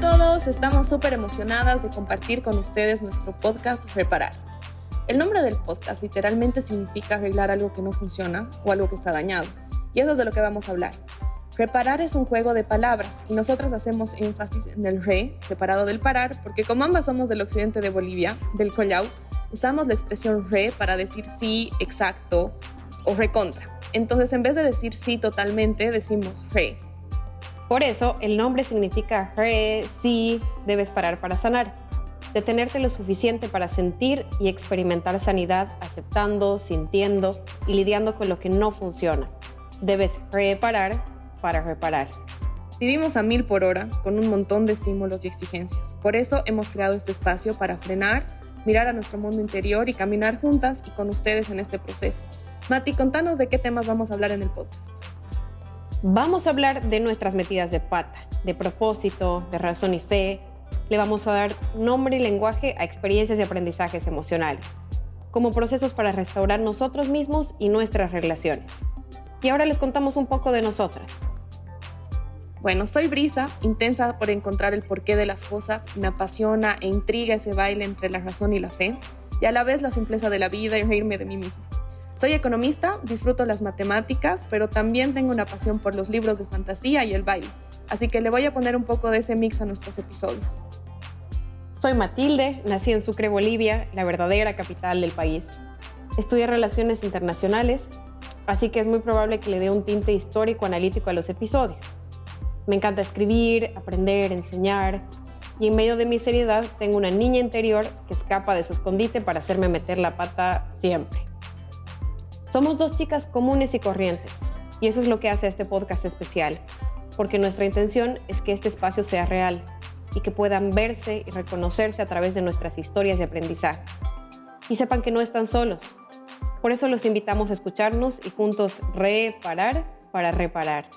todos, estamos súper emocionadas de compartir con ustedes nuestro podcast Reparar. El nombre del podcast literalmente significa arreglar algo que no funciona o algo que está dañado. Y eso es de lo que vamos a hablar. Reparar es un juego de palabras y nosotros hacemos énfasis en el re, separado del parar, porque como ambas somos del occidente de Bolivia, del Collao, usamos la expresión re para decir sí, exacto o recontra. Entonces, en vez de decir sí totalmente, decimos re. Por eso, el nombre significa re, sí, debes parar para sanar. Detenerte lo suficiente para sentir y experimentar sanidad, aceptando, sintiendo y lidiando con lo que no funciona. Debes reparar para reparar. Vivimos a mil por hora, con un montón de estímulos y exigencias. Por eso hemos creado este espacio para frenar, mirar a nuestro mundo interior y caminar juntas y con ustedes en este proceso. Mati, contanos de qué temas vamos a hablar en el podcast. Vamos a hablar de nuestras metidas de pata, de propósito, de razón y fe. Le vamos a dar nombre y lenguaje a experiencias y aprendizajes emocionales, como procesos para restaurar nosotros mismos y nuestras relaciones. Y ahora les contamos un poco de nosotras. Bueno, soy Brisa, intensa por encontrar el porqué de las cosas, me apasiona e intriga ese baile entre la razón y la fe, y a la vez la simpleza de la vida y reírme de mí misma. Soy economista, disfruto las matemáticas, pero también tengo una pasión por los libros de fantasía y el baile, así que le voy a poner un poco de ese mix a nuestros episodios. Soy Matilde, nací en Sucre, Bolivia, la verdadera capital del país. Estudié Relaciones Internacionales, así que es muy probable que le dé un tinte histórico analítico a los episodios. Me encanta escribir, aprender, enseñar, y en medio de mi seriedad tengo una niña interior que escapa de su escondite para hacerme meter la pata siempre. Somos dos chicas comunes y corrientes, y eso es lo que hace este podcast especial, porque nuestra intención es que este espacio sea real y que puedan verse y reconocerse a través de nuestras historias de aprendizaje. Y sepan que no están solos. Por eso los invitamos a escucharnos y juntos reparar para reparar.